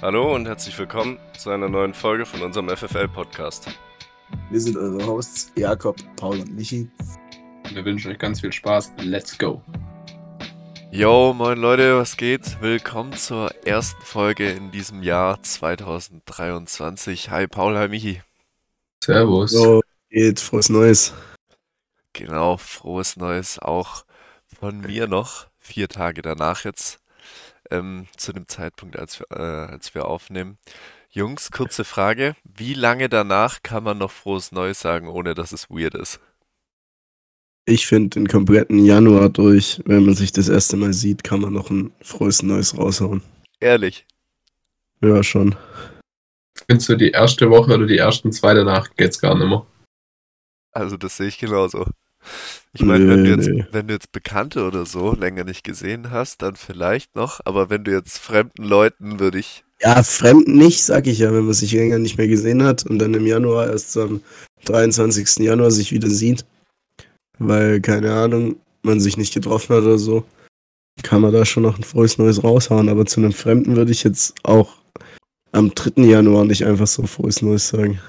Hallo und herzlich willkommen zu einer neuen Folge von unserem FFL-Podcast. Wir sind eure Hosts Jakob, Paul und Michi. Und wir wünschen euch ganz viel Spaß. Let's go. Yo, moin Leute, was geht? Willkommen zur ersten Folge in diesem Jahr 2023. Hi Paul, hi Michi. Servus. So, geht, frohes Neues. Genau, frohes Neues auch von mir noch. Vier Tage danach jetzt ähm, zu dem Zeitpunkt, als wir, äh, als wir aufnehmen. Jungs, kurze Frage. Wie lange danach kann man noch frohes Neues sagen, ohne dass es weird ist? Ich finde den kompletten Januar durch, wenn man sich das erste Mal sieht, kann man noch ein frohes Neues raushauen. Ehrlich. Ja, schon. Findest du die erste Woche oder die ersten zwei danach geht's gar nicht mehr? Also das sehe ich genauso. Ich meine, wenn du Nee, jetzt, nee. wenn du jetzt Bekannte oder so länger nicht gesehen hast, dann vielleicht noch, aber wenn du jetzt fremden Leuten würde ich, Ja, Fremden nicht, sag ich ja, wenn man sich länger nicht mehr gesehen hat und dann im Januar erst am 23. Januar sich wieder sieht, weil, keine Ahnung, man sich nicht getroffen hat oder so, kann man da schon noch ein frohes Neues raushauen. Aber zu einem Fremden würde ich jetzt auch am 3. Januar nicht einfach so frohes Neues sagen.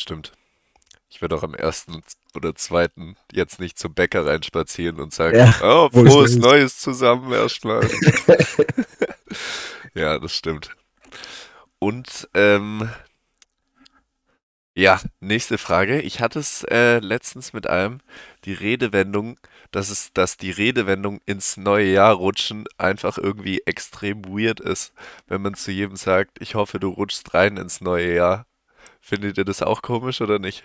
Stimmt. Ich würde auch am ersten oder zweiten jetzt nicht zum Bäcker reinspazieren und sagen, Ja, oh, frohes frohes Neues." Neues zusammen erstmal. Ja, das stimmt. Und ähm, ja, nächste Frage. Ich hatte es äh, letztens mit einem, die Redewendung, dass es, dass die Redewendung ins neue Jahr rutschen einfach irgendwie extrem weird ist, wenn man zu jedem sagt, ich hoffe, du rutschst rein ins neue Jahr. Findet ihr das auch komisch oder nicht?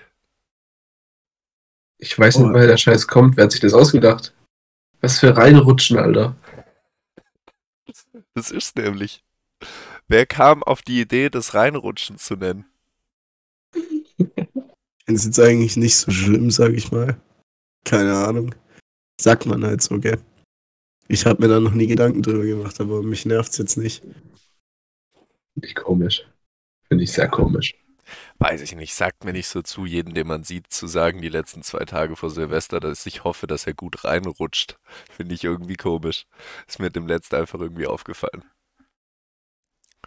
Ich weiß nicht, Oh. woher der Scheiß kommt. Wer hat sich das ausgedacht? Was für reinrutschen, Alter. Das ist nämlich. Wer kam auf die Idee, das Reinrutschen zu nennen? Finde es jetzt eigentlich nicht so schlimm, sag ich mal. Keine Ahnung. Sagt man halt so, gell? Ich habe mir da noch nie Gedanken drüber gemacht, aber mich nervt's jetzt nicht. Finde ich komisch. Finde ich sehr komisch. Weiß ich nicht, sagt mir nicht so zu, jeden, den man sieht, zu sagen, die letzten zwei Tage vor Silvester, dass ich hoffe, dass er gut reinrutscht. Finde ich irgendwie komisch. Ist mir dem letzten einfach irgendwie aufgefallen.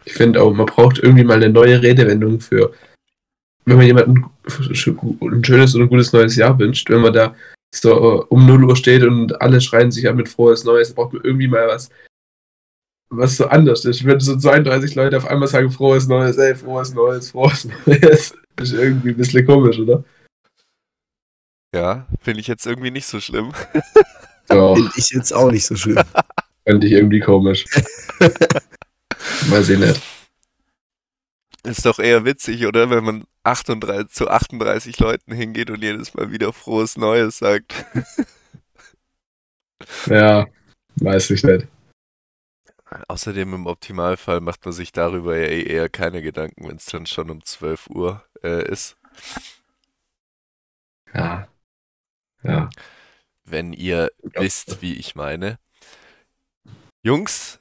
Ich finde auch, man braucht irgendwie mal eine neue Redewendung für, wenn man jemandem ein schönes oder gutes neues Jahr wünscht, wenn man da so äh, um 0 Uhr steht und alle schreien sich an mit frohes Neues, braucht man irgendwie mal was, was so anders ist. Wenn so 32 Leute auf einmal sagen frohes Neues, ey, frohes Neues, frohes Neues, ist irgendwie ein bisschen komisch, oder? Ja, finde ich jetzt irgendwie nicht so schlimm. Finde ich jetzt auch nicht so schlimm. fand ich irgendwie komisch. Weiß ich nicht. Ist doch eher witzig, oder? Wenn man 38, zu 38 Leuten hingeht und jedes Mal wieder frohes Neues sagt. Ja, weiß ich nicht. Außerdem im Optimalfall macht man sich darüber ja eh eher keine Gedanken, wenn es dann schon um 12 Uhr äh, ist. Ja. Ja. Wenn ihr Ja. wisst, wie ich meine. Jungs,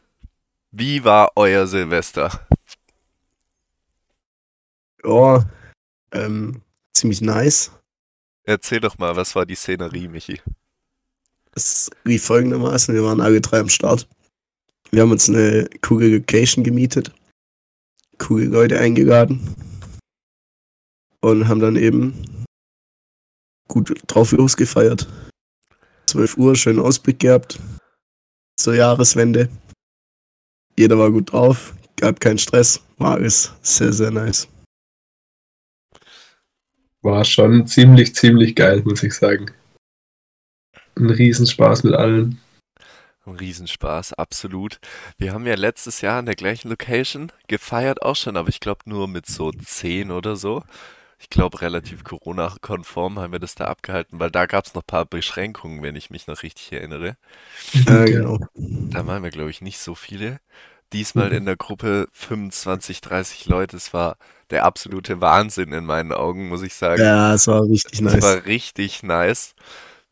wie war euer Silvester? Ja, ähm, ziemlich nice. Erzähl doch mal, was war die Szenerie, Michi? Es lief folgendermaßen, wir waren alle drei am Start. Wir haben uns eine coole Location gemietet, coole Leute eingeladen und haben dann eben gut drauf losgefeiert. 12 Uhr, schönen Ausblick gehabt zur Jahreswende. Jeder war gut drauf, gab keinen Stress, war alles sehr, sehr nice. War schon ziemlich, ziemlich geil, muss ich sagen. Ein Riesenspaß mit allen. Ein Riesenspaß, absolut. Wir haben ja letztes Jahr an der gleichen Location gefeiert auch schon, aber ich glaube nur mit so 10 oder so. Ich glaube, relativ Corona-konform haben wir das da abgehalten, weil da gab es noch ein paar Beschränkungen, wenn ich mich noch richtig erinnere. Ja, genau. Da waren wir, glaube ich, nicht so viele. Diesmal in der Gruppe 25, 30 Leute. Es war der absolute Wahnsinn in meinen Augen, muss ich sagen. Ja, es war richtig Es nice. war richtig nice.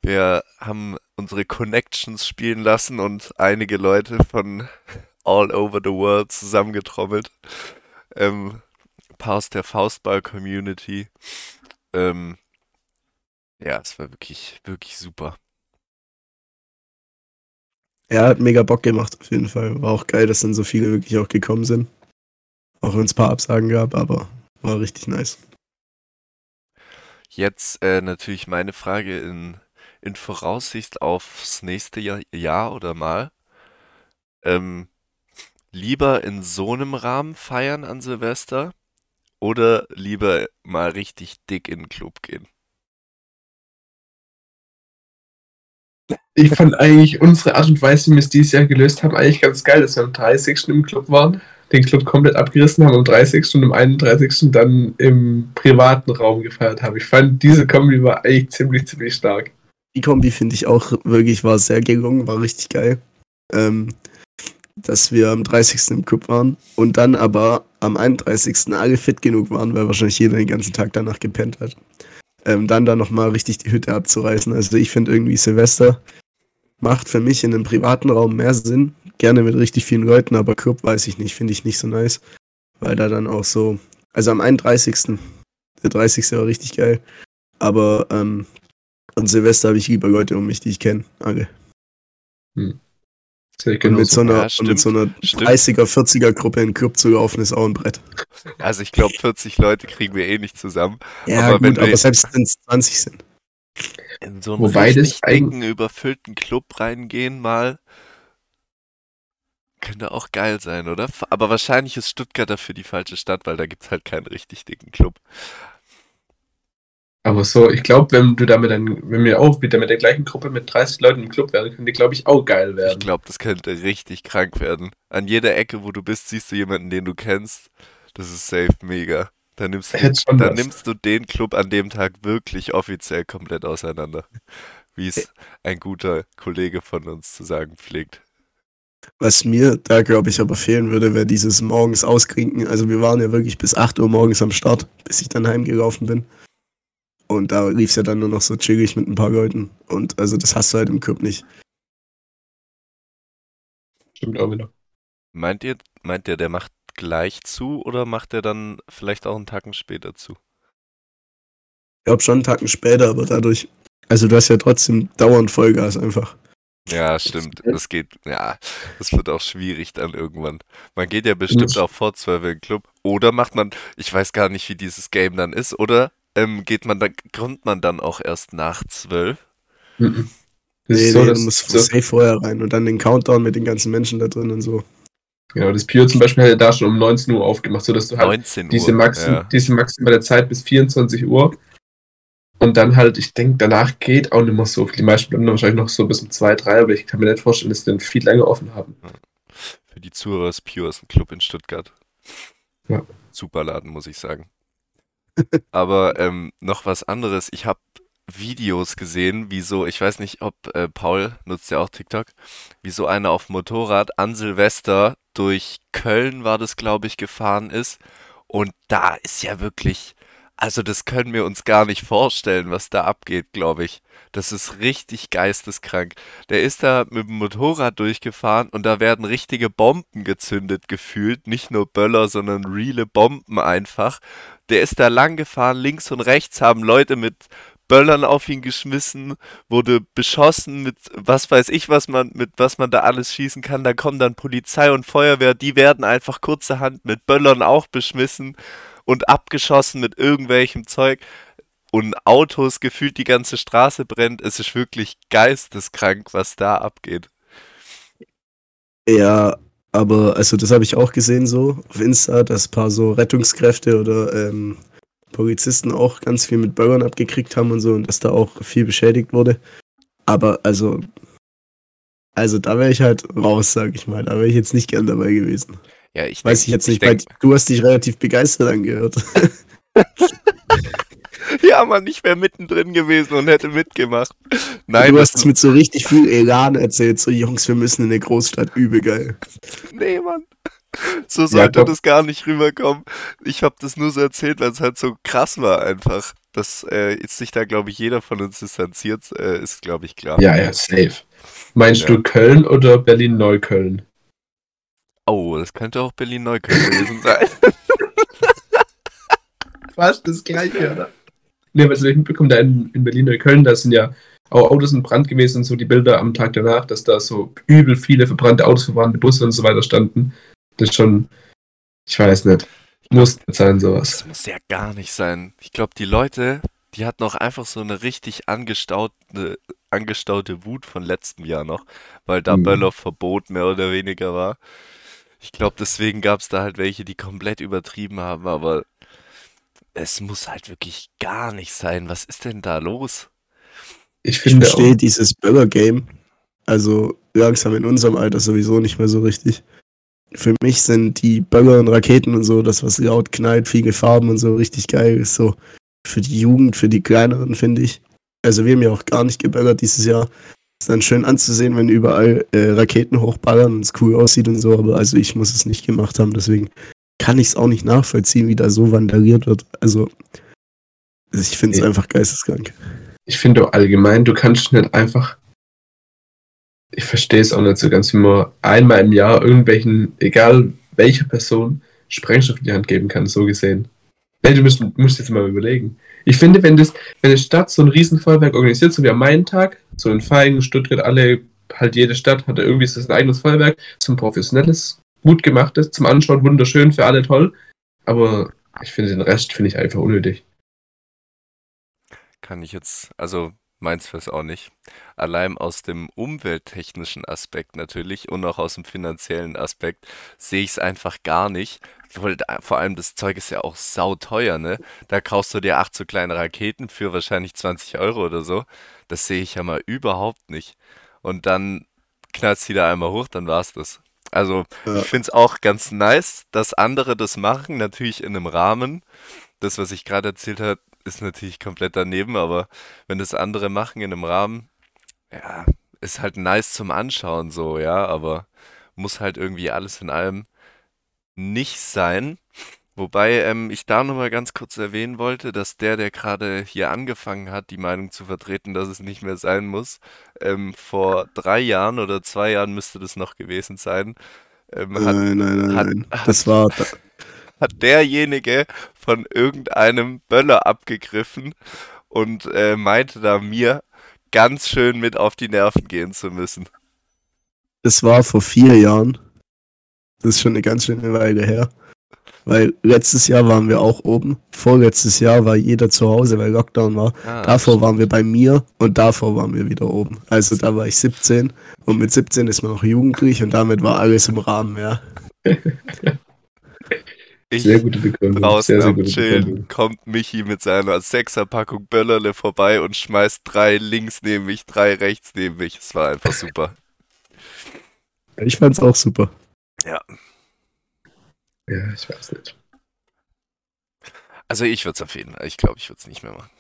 Wir haben unsere Connections spielen lassen und einige Leute von all over the world zusammengetrommelt. Ähm, paar aus der Faustball-Community. Ähm, ja, es war wirklich, wirklich super. Er hat mega Bock gemacht, auf jeden Fall. War auch geil, dass dann so viele wirklich auch gekommen sind. Auch wenn es ein paar Absagen gab, aber war richtig nice. Jetzt äh, natürlich meine Frage in, in Voraussicht aufs nächste Jahr, Jahr oder mal. Ähm, lieber in so einem Rahmen feiern an Silvester oder lieber mal richtig dick in den Club gehen? Ich fand eigentlich unsere Art und Weise, wie wir es dieses Jahr gelöst haben, eigentlich ganz geil, dass wir am 30. im Club waren, den Club komplett abgerissen haben am 30. und am 31. dann im privaten Raum gefeiert haben. Ich fand, diese Kombi war eigentlich ziemlich, ziemlich stark. Die Kombi finde ich auch wirklich, war sehr gelungen, war richtig geil. Ähm, dass wir am 30. im Club waren und dann aber am 31. alle fit genug waren, weil wahrscheinlich jeder den ganzen Tag danach gepennt hat. Ähm, dann da nochmal richtig die Hütte abzureißen. Also ich finde irgendwie Silvester macht für mich in einem privaten Raum mehr Sinn. Gerne mit richtig vielen Leuten, aber Club weiß ich nicht, finde ich nicht so nice. Weil da dann auch so, also am 31. Der 30. war richtig geil. Aber ähm, an Silvester habe ich lieber Leute um mich, die ich kenne. Alle. Ich Und mit so einer, Ja, und mit so einer stimmt. 30er, 40er Gruppe in den Club zu laufen, ist auch ein Brett. Also ich glaube, 40 Leute kriegen wir eh nicht zusammen. Ja, Aber wenn gut, aber selbst wenn es 20 sind. In so einen Wobei richtig dicken, überfüllten Club reingehen mal. Könnte auch geil sein, oder? Aber wahrscheinlich ist Stuttgart dafür die falsche Stadt, weil da gibt's halt keinen richtig dicken Club. Aber so, ich glaube, wenn du damit dann, wenn wir auch wieder mit der gleichen Gruppe mit 30 Leuten im Club wären, könnte, glaube ich, auch geil Ich werden. glaube, das könnte richtig krank werden. An jeder Ecke, wo du bist, siehst du jemanden, den du kennst. Das ist safe mega. Dann nimmst du, dann nimmst du den Club an dem Tag wirklich offiziell komplett auseinander. Wie es ein guter Kollege von uns zu sagen pflegt. Was mir da, glaube ich, aber fehlen würde, wäre dieses morgens ausklinken. Also wir waren ja wirklich bis 8 Uhr morgens am Start, bis ich dann heimgelaufen bin. Und da lief es ja dann nur noch so chillig mit ein paar Leuten. Und also das hast du halt im Club nicht. Stimmt auch wieder. Meint ihr, meint ihr, der macht gleich zu oder macht er dann vielleicht auch einen Tacken später zu? Ich glaube schon einen Tacken später, aber dadurch. Also du hast ja trotzdem dauernd Vollgas einfach. Ja, stimmt. Das geht, ja, das wird auch schwierig dann irgendwann. Man geht ja bestimmt auch vor 12 in den Club. Oder macht man, ich weiß gar nicht, wie dieses Game dann ist, oder ähm, geht man dann, kommt man dann auch erst nach 12? Mhm. Das Nee, so, nee, dass, du musst so, safe vorher rein und dann den Countdown mit den ganzen Menschen da drin und so. genau, das Pure zum Beispiel hat ja da schon um 19 Uhr aufgemacht, sodass du halt 19 Uhr. diese, Maxim, ja. diese maximale Zeit bis 24 Uhr. Und dann halt, ich denke, danach geht auch nicht mehr so viel. Die meisten bleiben dann wahrscheinlich noch so bis um 2, 3, aber ich kann mir nicht vorstellen, dass die dann viel länger offen haben. Für die Zuhörer ist Pure ist ein Club in Stuttgart. Ja. Super Laden, muss ich sagen. Aber ähm, noch was anderes. Ich habe Videos gesehen, wie so, ich weiß nicht, ob äh, Paul nutzt ja auch TikTok, wie so einer auf Motorrad an Silvester durch Köln war das, glaube ich, gefahren ist. Und da ist ja wirklich, also das können wir uns gar nicht vorstellen, was da abgeht, glaube ich. Das ist richtig geisteskrank. Der ist da mit dem Motorrad durchgefahren und da werden richtige Bomben gezündet gefühlt. Nicht nur Böller, sondern reale Bomben einfach. Der ist da lang gefahren, links und rechts haben Leute mit Böllern auf ihn geschmissen, wurde beschossen mit was weiß ich, was man, mit was man da alles schießen kann. Da kommen dann Polizei und Feuerwehr, die werden einfach kurzerhand mit Böllern auch beschmissen und abgeschossen mit irgendwelchem Zeug. Und Autos gefühlt die ganze Straße brennt. Es ist wirklich geisteskrank, was da abgeht. Ja, aber also das habe ich auch gesehen so auf Insta, dass ein paar so Rettungskräfte oder ähm, Polizisten auch ganz viel mit Bürgern abgekriegt haben und so und dass da auch viel beschädigt wurde. Aber also, also da wäre ich halt raus, sag ich mal. Da wäre ich jetzt nicht gern dabei gewesen. Ja, ich Weiß denk- ich jetzt nicht, ich weil denk- du hast dich relativ begeistert angehört. Ja, man, ich wäre mittendrin gewesen und hätte mitgemacht. Nein, du hast es mit so richtig viel Elan erzählt, so Jungs, wir müssen in eine Großstadt, übel geil. Nee, Mann. So sollte komm. das gar nicht rüberkommen. Ich habe das nur so erzählt, weil es halt so krass war einfach. Dass äh, jetzt sich da, glaube ich, jeder von uns distanziert, äh, ist, glaube ich, klar. Ja, ja, safe. Meinst Ja. du Köln oder Berlin-Neukölln? Oh, das könnte auch Berlin-Neukölln gewesen sein. Fast das gleiche, oder? Ne, was ich mitbekommen, da in, in Berlin-Neukölln, da sind ja auch Autos in Brand gewesen und so die Bilder am Tag danach, dass da so übel viele verbrannte Autos, verbrannte Busse und so weiter standen. Das ist schon, ich weiß nicht. Muss nicht sein, sowas. Das muss ja gar nicht sein. Ich glaube, die Leute, die hatten auch einfach so eine richtig angestaute, angestaute Wut von letztem Jahr noch, weil da Mhm. Böllerverbot mehr oder weniger war. Ich glaube, deswegen gab es da halt welche, die komplett übertrieben haben, aber es muss halt wirklich gar nicht sein. Was ist denn da los? Ich Ich finde verstehe auch, dieses Burger-Game, also langsam in unserem Alter sowieso nicht mehr so richtig. Für mich sind die Böller und Raketen und so, das was laut knallt, viele Farben und so richtig geil ist so für die Jugend, für die Kleineren, finde ich. Also wir haben ja auch gar nicht geböllert dieses Jahr. Ist dann schön anzusehen, wenn überall äh, Raketen hochballern und es cool aussieht und so, aber also ich muss es nicht gemacht haben, deswegen kann ich es auch nicht nachvollziehen, wie da so vandaliert wird. Also ich finde es Nee. einfach geisteskrank. ich finde allgemein, du kannst nicht einfach, ich verstehe es auch nicht so ganz, wie man einmal im Jahr irgendwelchen, egal welcher Person, Sprengstoff in die Hand geben kann, so gesehen. Nee, du musst, musst jetzt mal überlegen. Ich finde, wenn das, wenn eine Stadt so ein Riesenfeuerwerk organisiert, so wie am Main-Tag, so in Feigen, Stuttgart, alle, halt jede Stadt hatte irgendwie so ein eigenes Feuerwerk, so ein professionelles, gut gemachtes, zum Anschauen wunderschön, für alle toll, aber ich finde den Rest finde ich einfach unnötig. Kann ich jetzt, also meins fürs auch nicht. Allein aus dem umwelttechnischen Aspekt natürlich und auch aus dem finanziellen Aspekt sehe ich es einfach gar nicht. Vor allem das Zeug ist ja auch sauteuer, ne? Da kaufst du dir acht so kleine Raketen für wahrscheinlich 20 Euro oder so. Das sehe ich ja mal überhaupt nicht. Und dann knallst du die da einmal hoch, dann war's das. Also, Ja. ich finde es auch ganz nice, dass andere das machen, natürlich in einem Rahmen. Das, was ich gerade erzählt habe, ist natürlich komplett daneben, aber wenn das andere machen in einem Rahmen, ja, ist halt nice zum Anschauen so, ja, aber muss halt irgendwie alles in allem nicht sein. Wobei ähm, ich da nochmal ganz kurz erwähnen wollte, dass der, der gerade hier angefangen hat, die Meinung zu vertreten, dass es nicht mehr sein muss, ähm, vor drei Jahren oder zwei Jahren müsste das noch gewesen sein, ähm, hat, Nein, nein, nein, hat- nein. Das war, da, hat derjenige von irgendeinem Böller abgegriffen und äh, meinte da mir ganz schön mit auf die Nerven gehen zu müssen. das war vor vier Jahren. Das ist schon eine ganz schöne Weile her. Weil letztes Jahr waren wir auch oben. Vorletztes Jahr war jeder zu Hause, weil Lockdown war. Ah, Davor waren wir bei mir und davor waren wir wieder oben. Also da war ich 17 und mit 17 ist man noch jugendlich und damit war alles im Rahmen, ja. ich Sehr gute Begründung. draußen sehr, sehr am gute Chillen Begründung. kommt Michi mit seiner Sechserpackung Böllerle vorbei und schmeißt drei links neben mich, drei rechts neben mich. Es war einfach super. Ich fand's auch super. Ja, ich weiß nicht. Also ich würde es auf jeden Fall, ich glaube, ich würde es nicht mehr machen.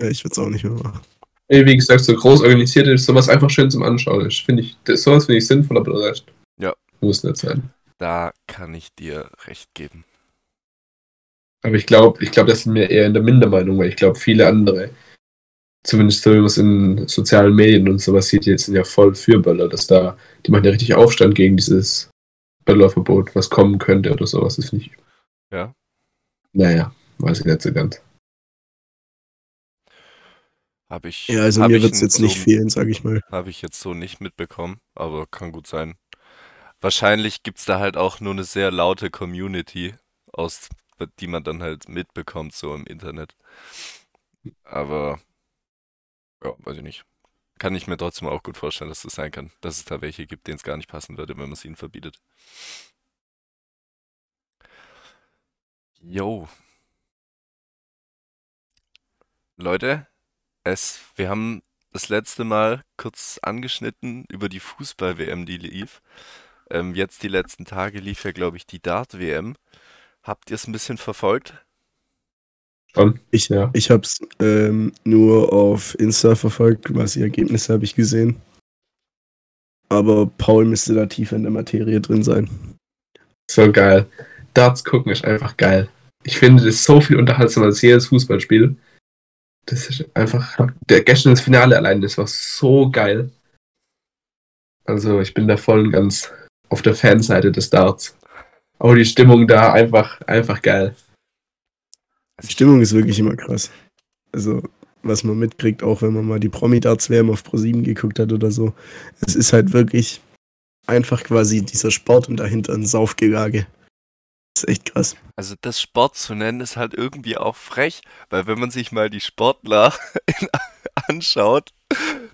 Ja, ich würde es auch nicht mehr machen. Wie gesagt, so groß organisiert ist, sowas einfach schön zum Anschauen ist. Finde ich, das, sowas finde ich sinnvoll, aber der Rest Ja. muss nicht sein. Da kann ich dir recht geben. Aber ich glaube, ich glaube, das sind wir eher in der Mindermeinung, weil ich glaube, viele andere, zumindest so wie man es in sozialen Medien und sowas sieht, jetzt sind ja voll für Böller, dass da, die machen ja richtig Aufstand gegen dieses Böllerverbot, was kommen könnte oder sowas. Finde ich. Ja. Naja, weiß ich nicht so ganz. Habe ich, Ja, also mir wird's n- jetzt nicht so fehlen, sag ich mal. Habe ich jetzt so nicht mitbekommen, aber kann gut sein. Wahrscheinlich gibt es da halt auch nur eine sehr laute Community, aus, die man dann halt mitbekommt, so im Internet. Aber, ja, weiß ich nicht. Kann ich mir trotzdem auch gut vorstellen, dass das sein kann, dass es da welche gibt, denen es gar nicht passen würde, wenn man es ihnen verbietet. Jo. Leute, es, wir haben das letzte Mal kurz angeschnitten über die Fußball-WM, die lief. Ähm, jetzt die letzten Tage lief ja, glaube ich, die Dart-WM. Habt ihr es ein bisschen verfolgt? Ich, Ja. ich hab's ähm, nur auf Insta verfolgt, quasi Ergebnisse habe ich gesehen. Aber Paul müsste da tiefer in der Materie drin sein. So geil. Darts gucken ist einfach geil. Ich finde das so viel unterhaltsamer als jedes Fußballspiel. Das ist einfach. Der gestern das Finale allein, das war so geil. Also ich bin da voll und ganz auf der Fanseite des Darts. Aber die Stimmung da einfach, einfach geil. Die Stimmung ist wirklich immer krass. Also, was man mitkriegt, auch wenn man mal die Promi-Darts-WM auf Pro7 geguckt hat oder so. Es ist halt wirklich einfach quasi dieser Sport und dahinter ein Saufgelage. Das ist echt krass. Also das Sport zu nennen ist halt irgendwie auch frech, weil wenn man sich mal die Sportler anschaut,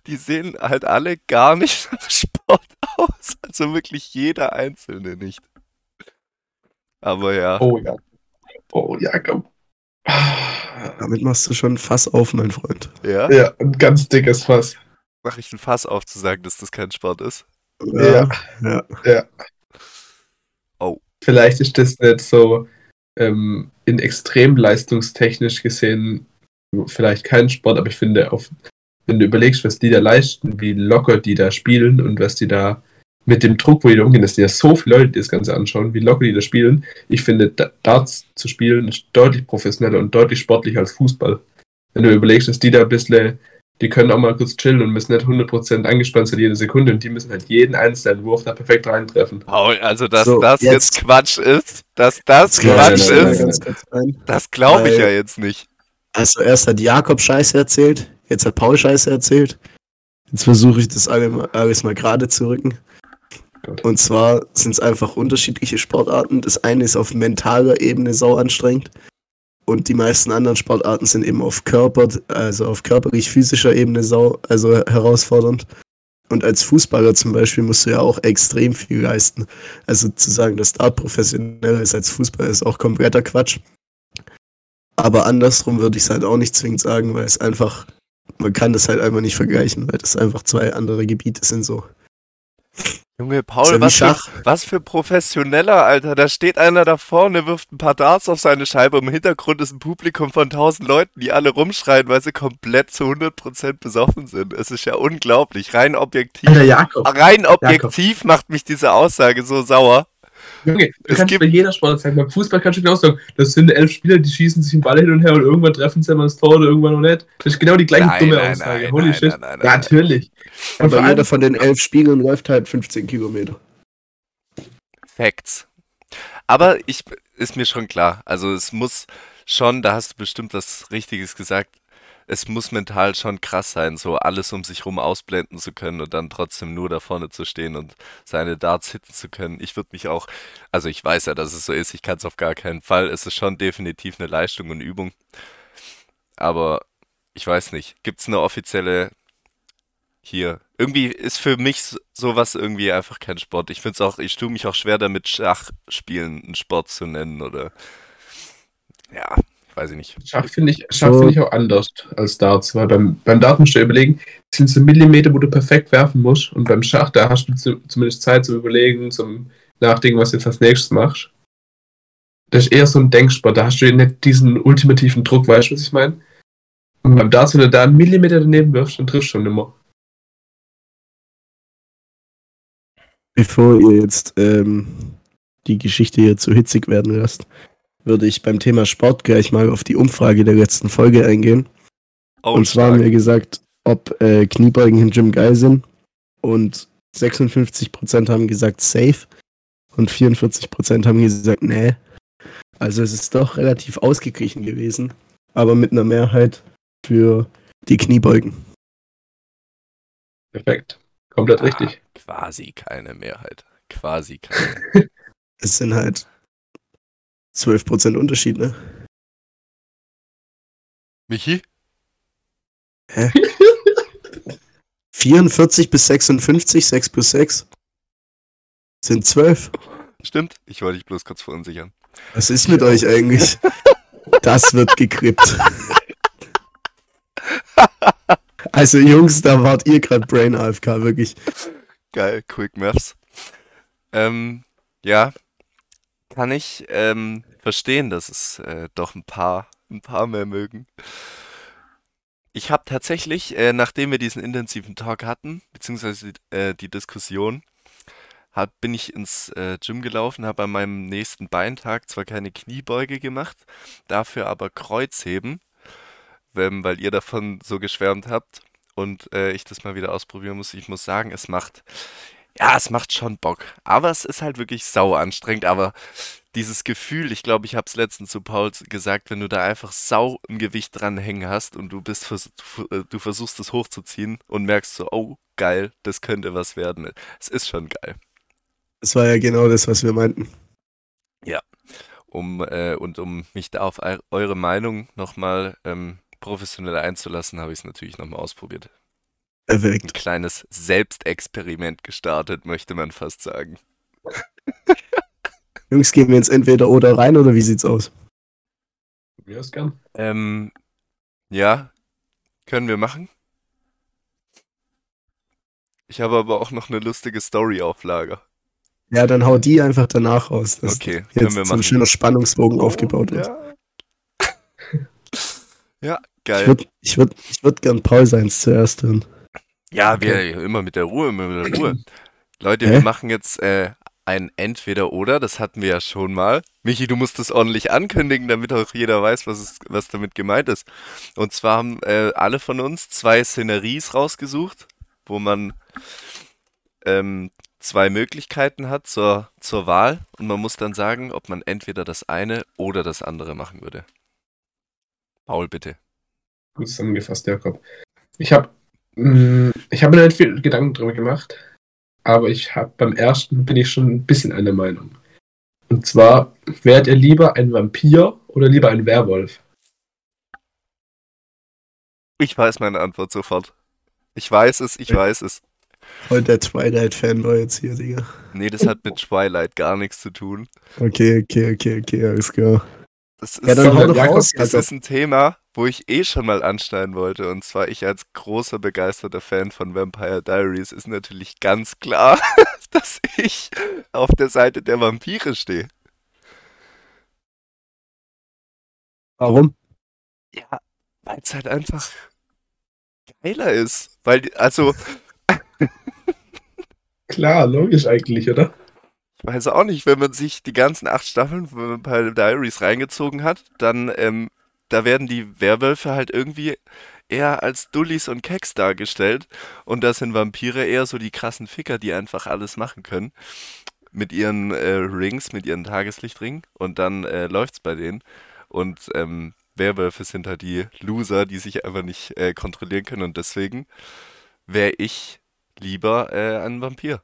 die sehen halt alle gar nicht nach Sport aus. Also wirklich jeder Einzelne nicht. Aber ja. Oh ja. Oh ja, komm. Damit machst du schon ein Fass auf, mein Freund. Ja? Ja, ein ganz dickes Fass. Mache ich ein Fass auf zu sagen, dass das kein Sport ist? Ja. ja. Oh. Vielleicht ist das nicht so ähm, in extrem leistungstechnisch gesehen vielleicht kein Sport, aber ich finde, auf, wenn du überlegst, was die da leisten, wie locker die da spielen und was die da mit dem Druck, wo die da umgehen, dass die ja so viele Leute die das Ganze anschauen, wie locker die da spielen. Ich finde, Da- Darts zu spielen ist deutlich professioneller und deutlich sportlicher als Fußball. Wenn du überlegst, dass die da ein bisschen, die können auch mal kurz chillen und müssen nicht 100% angespannt sein jede Sekunde und die müssen halt jeden einzelnen Wurf da perfekt reintreffen. Paul, also dass So, das jetzt, jetzt- Quatsch ist, dass das Ja, Quatsch nein, ist, das glaube ich Weil- ja jetzt nicht. Also erst hat Jakob Scheiße erzählt, jetzt hat Paul Scheiße erzählt. Jetzt versuche ich das alles mal gerade zu rücken. Und zwar sind es einfach unterschiedliche Sportarten. Das eine ist auf mentaler Ebene sau anstrengend. Und die meisten anderen Sportarten sind eben auf Körper, also auf körperlich-physischer Ebene sau, also herausfordernd. Und als Fußballer zum Beispiel musst du ja auch extrem viel leisten. Also zu sagen, dass Dart professioneller ist als Fußball, ist auch kompletter Quatsch. Aber andersrum würde ich es halt auch nicht zwingend sagen, weil es einfach, man kann das halt einfach nicht vergleichen, weil das einfach zwei andere Gebiete sind so. Junge, Paul, ja was für, was für Professioneller, Alter. Da steht einer da vorne, wirft ein paar Darts auf seine Scheibe. Im Hintergrund ist ein Publikum von tausend Leuten, die alle rumschreien, weil sie komplett zu 100% besoffen sind. Es ist ja unglaublich. Rein objektiv. Alter Jakob, Rein objektiv macht mich diese Aussage so sauer. Du Es kannst gibt- bei jeder Sportart sagen, beim Fußball kannst du genau sagen, das sind elf Spieler, die schießen sich den Ball hin und her und irgendwann treffen sie mal das Tor oder irgendwann noch nicht. Das ist genau die gleiche Nein, dumme nein, Aussage. nein, Holy nein, shit. nein, nein, ja, nein. natürlich. Und allem, jeder von den elf Spielern läuft halt 15 Kilometer. Facts. Aber ich ist mir schon klar. Also es muss schon, da hast du bestimmt was Richtiges gesagt. Es muss mental schon krass sein, so alles um sich rum ausblenden zu können und dann trotzdem nur da vorne zu stehen und seine Darts hitten zu können. Ich würde mich auch, also ich weiß ja, dass es so ist, ich kann es auf gar keinen Fall. Es ist schon definitiv eine Leistung und Übung. Aber ich weiß nicht, gibt es eine offizielle hier? Irgendwie ist für mich sowas irgendwie einfach kein Sport. Ich finde es auch, ich tue mich auch schwer damit, Schachspielen einen Sport zu nennen oder ja, weiß ich nicht. Schach finde ich, Schach So. finde ich auch anders als Darts, weil beim, beim Dart musst du überlegen, es sind so Millimeter, wo du perfekt werfen musst und beim Schach, da hast du zu, zumindest Zeit zum Überlegen, zum Nachdenken, was du jetzt als nächstes machst. Das ist eher so ein Denksport, da hast du nicht diesen ultimativen Druck, weißt du, was ich meine? Und beim Darts, wenn du da einen Millimeter daneben wirfst, dann triffst du schon immer. Bevor ihr jetzt ähm, die Geschichte hier zu hitzig werden lasst, würde ich beim Thema Sport gleich mal auf die Umfrage der letzten Folge eingehen. Oh, und zwar haben stark. wir gesagt, ob äh, Kniebeugen im Gym geil sind. Und 56% haben gesagt safe und 44% haben gesagt nee. Also es ist doch relativ ausgeglichen gewesen, aber mit einer Mehrheit für die Kniebeugen. Perfekt. Komplett Ah, richtig. Quasi keine Mehrheit. Quasi keine. Es sind halt 12% Unterschied, ne? Michi? 44 bis 56, 6 plus 6 sind 12. Stimmt? Ich wollte dich bloß kurz verunsichern. Was ist mit euch eigentlich? Das wird gekrippt. Also Jungs, da wart ihr gerade Brain AFK, wirklich. Geil, Quick Maths. Ähm, ja, kann ich ähm, verstehen, dass es äh, doch ein paar, ein paar mehr mögen. Ich habe tatsächlich, äh, nachdem wir diesen intensiven Talk hatten, beziehungsweise äh, die Diskussion, hab, bin ich ins äh, Gym gelaufen, habe an meinem nächsten Beintag zwar keine Kniebeuge gemacht, dafür aber Kreuzheben, ähm, weil ihr davon so geschwärmt habt und äh, ich das mal wieder ausprobieren muss. Ich muss sagen, es macht Ja, es macht schon Bock. Aber es ist halt wirklich sau anstrengend. Aber dieses Gefühl, ich glaube, ich habe es letztens zu Paul gesagt, wenn du da einfach sau ein Gewicht dran hängen hast und du bist vers äh, du versuchst es hochzuziehen und merkst so, oh, geil, das könnte was werden. Es ist schon geil. Das war ja genau das, was wir meinten. Um, äh, und um mich da auf eu- eure Meinung nochmal ähm, professionell einzulassen, habe ich es natürlich nochmal ausprobiert. Ein Perfekt. kleines Selbstexperiment gestartet, möchte man fast sagen. Jungs, gehen wir jetzt entweder oder rein oder wie sieht's aus? Mir ist gern. Ähm, ja, können wir machen. Ich habe aber auch noch eine lustige Story auf Lager. Ja, dann hau die einfach danach raus. dass Okay, können jetzt wir so ein schöner Spannungsbogen aufgebaut wird. Ja. ja, Ich geil. würde ich würd, ich würd gern Paul seins zuerst hören. Ja, wir immer mit der Ruhe, immer mit der Ruhe. Leute, Hä? wir machen jetzt äh, ein Entweder-Oder, das hatten wir ja schon mal. Michi, du musst es ordentlich ankündigen, damit auch jeder weiß, was, es, was damit gemeint ist. Und zwar haben äh, alle von uns zwei Szeneries rausgesucht, wo man ähm, zwei Möglichkeiten hat zur, zur Wahl und man muss dann sagen, ob man entweder das eine oder das andere machen würde. Paul, bitte. Gut zusammengefasst, Jakob. Ich habe ich habe mir nicht viel Gedanken drüber gemacht, aber ich habe beim ersten bin ich schon ein bisschen einer Meinung. Und zwar, wärt ihr lieber ein Vampir oder lieber ein Werwolf? Ich weiß meine Antwort sofort. Ich weiß es, ich weiß es. Heute der Twilight-Fanboy jetzt hier, Digga. Nee, das hat mit Twilight gar nichts zu tun. Okay, okay, okay, okay, alles klar. Das ist, Ja, dann hau doch raus, das ist ein Thema, wo ich eh schon mal anschneiden wollte. Und zwar ich als großer begeisterter Fan von Vampire Diaries ist natürlich ganz klar, dass ich auf der Seite der Vampire stehe. Warum? Ja, weil es halt einfach geiler ist. Weil, also, Klar, logisch eigentlich, oder? Weiß auch nicht, wenn man sich die ganzen acht Staffeln von Vampire Diaries reingezogen hat, dann, ähm, da werden die Werwölfe halt irgendwie eher als Dullis und Keks dargestellt und da sind Vampire eher so die krassen Ficker, die einfach alles machen können. Mit ihren äh, Rings, mit ihren Tageslichtringen und dann äh, läuft's bei denen. Und ähm, Werwölfe sind halt die Loser, die sich einfach nicht äh, kontrollieren können und deswegen wäre ich lieber äh, ein Vampir.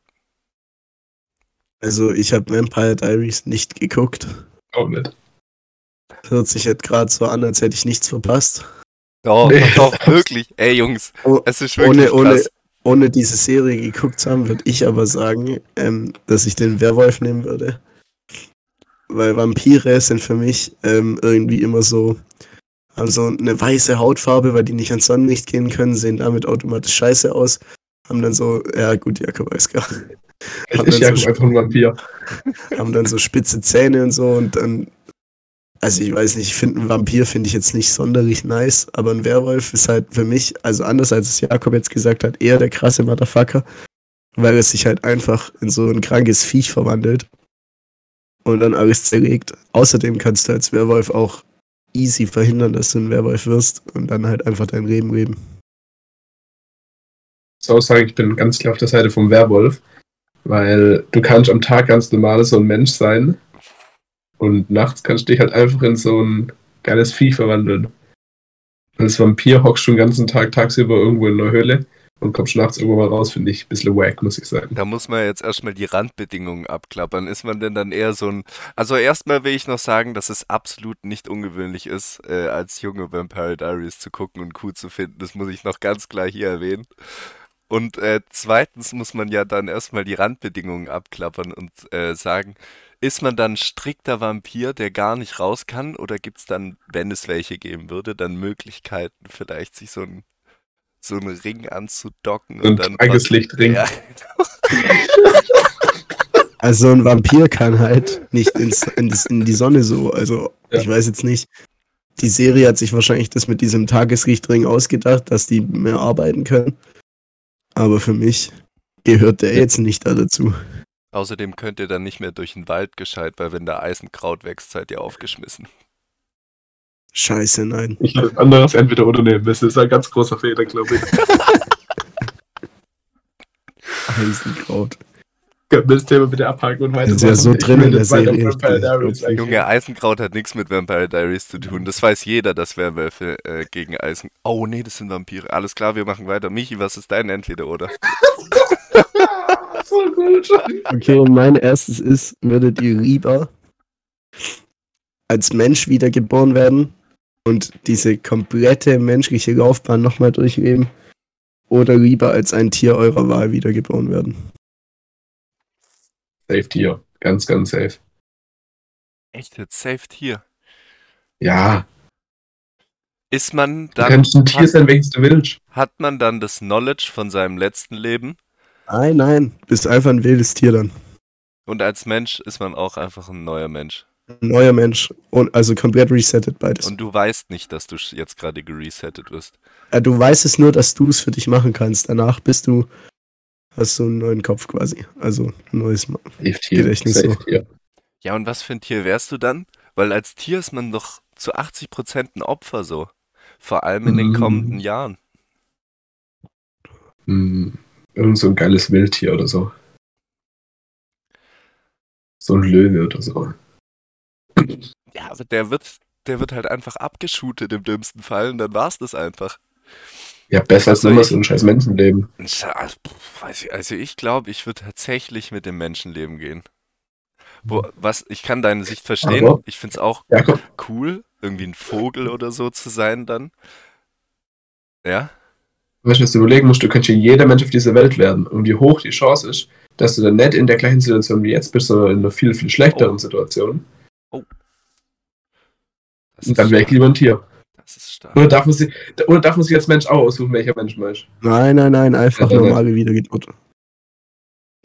Also, ich habe Vampire Diaries nicht geguckt. Auch nicht. Hört sich jetzt gerade so an, als hätte ich nichts verpasst. Doch, Nee. doch, wirklich. Ey, Jungs, Oh, es ist wirklich ohne, ohne, krass. ohne diese Serie geguckt zu haben, würde ich aber sagen, ähm, dass ich den Werwolf nehmen würde. Weil Vampire sind für mich ähm, irgendwie immer so, haben so eine weiße Hautfarbe, weil die nicht ans Sonnenlicht gehen können, sehen damit automatisch scheiße aus. Haben dann so, ja gut, Jakob weiß gar. Es Haben ist dann so einfach ein Vampir. haben dann so spitze Zähne und so und dann, also ich weiß nicht, ich finde einen Vampir finde ich jetzt nicht sonderlich nice, aber ein Werwolf ist halt für mich, also anders als es Jakob jetzt gesagt hat, eher der krasse Motherfucker, weil es sich halt einfach in so ein krankes Viech verwandelt und dann alles zerlegt. Außerdem kannst du als Werwolf auch easy verhindern, dass du ein Werwolf wirst und dann halt einfach dein Leben leben. Ich auch sagen, ich bin ganz klar auf der Seite vom Werwolf, weil du kannst am Tag ganz normal so ein Mensch sein und nachts kannst du dich halt einfach in so ein geiles Vieh verwandeln. Als Vampir hockst du den ganzen Tag tagsüber irgendwo in einer Höhle und kommst nachts irgendwo mal raus, finde ich ein bisschen wack, muss ich sagen. Da muss man jetzt erstmal die Randbedingungen abklappern. Ist man denn dann eher so ein. Also, erstmal will ich noch sagen, dass es absolut nicht ungewöhnlich ist, äh, als junge Vampire Diaries zu gucken und cool zu finden. Das muss ich noch ganz klar hier erwähnen. Und äh, zweitens muss man ja dann erstmal die Randbedingungen abklappern und äh, sagen, ist man dann strikter Vampir, der gar nicht raus kann? Oder gibt es dann, wenn es welche geben würde, dann Möglichkeiten, vielleicht sich so ein so einen Ring anzudocken So und dann Tageslichtring. Ja, Also ein Vampir kann halt nicht ins, in, das, in die Sonne so. Also Ja. ich weiß jetzt nicht. Die Serie hat sich wahrscheinlich das mit diesem Tageslichtring ausgedacht, dass die mehr arbeiten können. Aber für mich gehört der Ja. jetzt nicht da dazu. Außerdem könnt ihr dann nicht mehr durch den Wald gescheit, weil wenn da Eisenkraut wächst, seid ihr aufgeschmissen. Scheiße, nein. Ich habe anderes entweder oder nehmen. Das ist ein ganz großer Fehler, glaube ich. Eisenkraut. Können wir das Thema bitte abhaken und Das weitermachen? ist ja so Ich drin in der weiter Serie. Vampire Ich Diaries glaub, eigentlich. Junge, Eisenkraut hat nichts mit Vampire Diaries zu tun. Das weiß jeder, dass Werwölfe äh, gegen Eisen. Oh nee, das sind Vampire. Alles klar, wir machen weiter. Michi, was ist dein Entweder-Oder? so gut. Okay, und mein erstes ist, würdet ihr lieber als Mensch wiedergeboren werden und diese komplette menschliche Laufbahn nochmal durchleben oder lieber als ein Tier eurer Wahl wiedergeboren werden? Safe Tier. Ganz, ganz safe. Echt jetzt saved hier. Ja, Ist man du dann, kannst ein Tier hat, sein, welches du willst. hat man dann das Knowledge von seinem letzten Leben Nein, nein, bist einfach ein wildes Tier dann. und als Mensch ist man auch einfach ein neuer Mensch. Ein neuer Mensch. Und also komplett resettet beides. Und du weißt nicht, dass du jetzt gerade geresettet wirst. Ja, du weißt es nur, dass du es für dich machen kannst. Danach bist du, hast du einen neuen Kopf quasi. Also ein neues Tier. Gedächtnis Safe so. Tier. Ja, und was für ein Tier wärst du dann? Weil als Tier ist man doch zu 80% ein Opfer so. Vor allem in den Mhm. kommenden Jahren. Hm, irgend so ein geiles Wildtier oder so. So ein Löwe oder so. Ja, aber der wird, der wird halt einfach abgeschootet im dümmsten Fall und dann war's das einfach. Ja, besser als Also immer ich- so ein scheiß Menschenleben. Also, ich, also ich glaube, ich würde tatsächlich mit dem Menschenleben gehen. Wo, was, ich kann deine Sicht verstehen. Aber- Ich finde es auch Jakob, cool, irgendwie ein Vogel oder so zu sein dann. Ja? weißt du, du überlegen musst? Du könntest ja jeder Mensch auf dieser Welt werden. Und wie hoch die Chance ist, dass du dann nicht in der gleichen Situation wie jetzt bist, sondern in einer viel, viel schlechteren Oh. Situation. Das Und dann wäre ich lieber ein Tier. Das ist stark. Oder darf man sich, oder darf man sich als Mensch auch aussuchen, welcher Mensch man ist? Nein, nein, nein, einfach Ja, ja, ja. normale Wiedergeburt.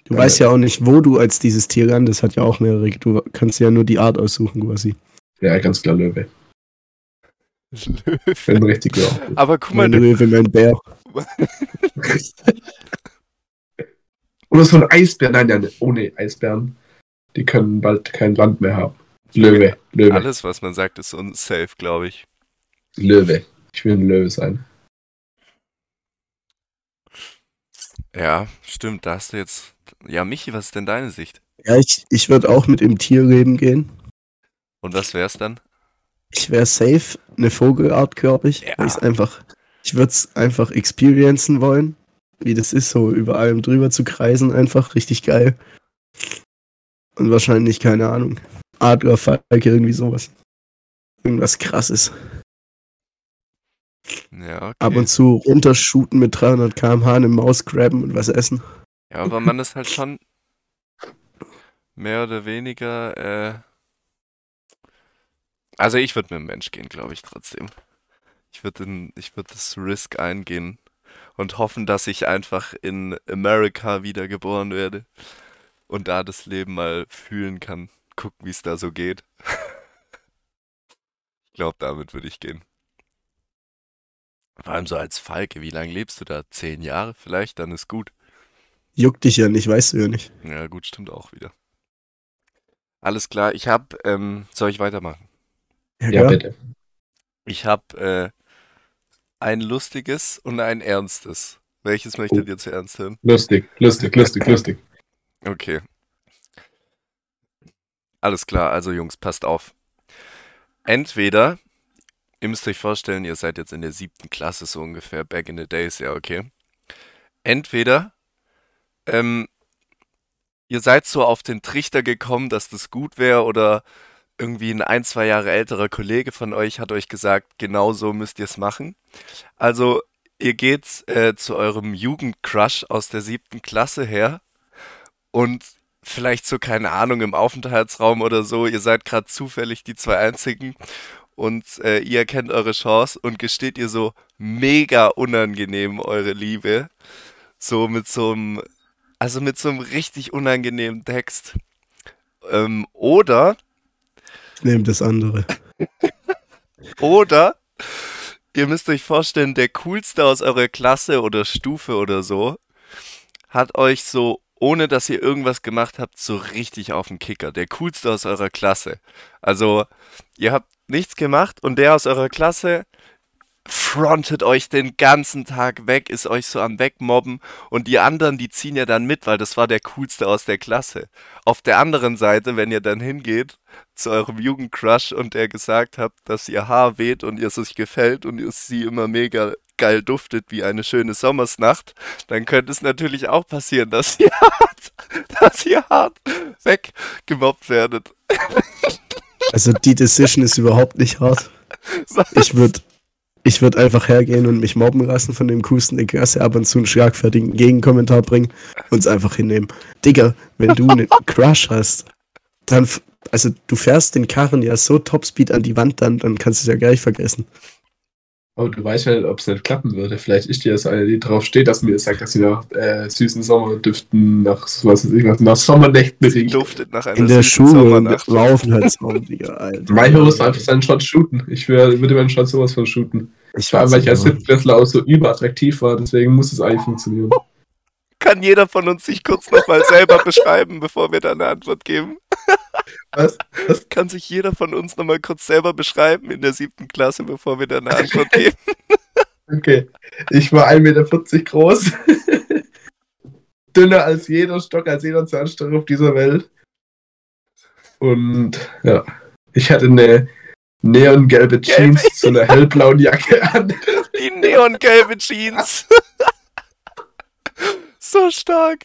Du Ja, weißt ja. ja auch nicht, wo du als dieses Tier landest, hat ja auch mehrere. Du kannst ja nur die Art aussuchen quasi. Ja, ganz klar Löwe. Löwe. Bin richtig klar. Aber guck mal, Mein du, Löwe, mein Bär. Oder so ein Eisbär. Nein, nein, ohne Eisbären. Die können bald kein Land mehr haben. Löwe, Löwe, alles, was man sagt, ist unsafe, glaube ich. Löwe. Ich will ein Löwe sein. Ja, stimmt, da hast du jetzt. Ja, Michi, was ist denn deine Sicht? Ja, ich, ich würde auch mit im Tierleben gehen. Und was wär's dann? Ich wäre safe eine Vogelart, glaube ich. Ja. Weil ich's einfach, ich würde es einfach experiencen wollen. Wie das ist, so über allem drüber zu kreisen, einfach richtig geil. Und wahrscheinlich, keine Ahnung, Adler, Falke, irgendwie sowas. Irgendwas krasses. Ja, okay. Ab und zu runtershooten mit 300 km/h eine Maus grabben und was essen. Ja, aber man ist halt schon mehr oder weniger, äh, also ich würde mit dem Mensch gehen, glaube ich, trotzdem. Ich würde ich würd das Risk eingehen und hoffen, dass ich einfach in America wiedergeboren werde und da das Leben mal fühlen kann, gucken, wie es da so geht. Ich glaube, damit würde ich gehen. Vor allem so als Falke, wie lange lebst du da? Zehn Jahre vielleicht? Dann ist gut. Juckt dich ja nicht, weißt du ja nicht. Ja, gut, stimmt auch wieder. Alles klar, ich habe, ähm, soll ich weitermachen? Ja, klar. bitte. Ich habe äh, ein lustiges und ein ernstes. Welches möchtet Oh. ihr zuerst hören? Lustig, lustig, lustig, lustig. Okay. Alles klar, also Jungs, passt auf. Entweder, ihr müsst euch vorstellen, ihr seid jetzt in der siebten Klasse so ungefähr, back in the days, ja, okay. Entweder, ähm, ihr seid so auf den Trichter gekommen, dass das gut wäre oder irgendwie ein ein, zwei Jahre älterer Kollege von euch hat euch gesagt, genau so müsst ihr es machen. Also, ihr geht äh, zu eurem Jugendcrush aus der siebten Klasse her und vielleicht so, keine Ahnung, im Aufenthaltsraum oder so, ihr seid gerade zufällig die zwei Einzigen und äh, ihr erkennt eure Chance und gesteht ihr so mega unangenehm eure Liebe. So mit so einem, also mit so einem richtig unangenehmen Text. Ähm, oder, Ich nehme das andere. oder, ihr müsst euch vorstellen, der coolste aus eurer Klasse oder Stufe oder so hat euch so, ohne dass ihr irgendwas gemacht habt, so richtig auf den Kicker. Der coolste aus eurer Klasse. Also, ihr habt nichts gemacht und der aus eurer Klasse frontet euch den ganzen Tag weg, ist euch so am Wegmobben und die anderen, die ziehen ja dann mit, weil das war der coolste aus der Klasse. Auf der anderen Seite, wenn ihr dann hingeht zu eurem Jugendcrush und der gesagt habt, dass ihr Haar weht und ihr es euch gefällt und ihr sie immer mega geil duftet wie eine schöne Sommersnacht, dann könnte es natürlich auch passieren, dass ihr hart, dass ihr hart weggemobbt werdet. Also die Decision ist überhaupt nicht hart. Ich würde ich würd einfach hergehen und mich mobben lassen von dem coolsten der Klasse, ab und zu einen schlagfertigen Gegenkommentar bringen und es einfach hinnehmen. Digga, wenn du einen Crush hast, dann, also du fährst den Karren ja so Topspeed an die Wand, dann, dann kannst du es ja gleich vergessen. Aber du weißt ja nicht, ob es nicht klappen würde. Vielleicht ist dir das eine, die drauf steht, dass mir sagt, dass sie nach äh, süßen Sommerdüften, nach was weiß ich was, nach Sommernächten Sie duftet nach einer In der Schule laufen halt so, Digga, Alter. Mein muss einfach seinen Shot shooten. Ich wär, würde meinen Shot sowas von shooten. Ich Vor allem, weil ich als weiß Siebtklässler auch so überattraktiv war, deswegen muss es eigentlich funktionieren. Kann jeder von uns sich kurz nochmal selber beschreiben, bevor wir da eine Antwort geben? Was? Kann sich jeder von uns nochmal kurz selber beschreiben in der siebten Klasse, bevor wir da eine Antwort geben? Okay. Ich war 1,40 Meter groß. Dünner als jeder Stock, als jeder Zahnstocher auf dieser Welt. Und ja, ich hatte eine neongelbe Jeans zu einer hellblauen Jacke an. Die neongelbe Jeans. so stark.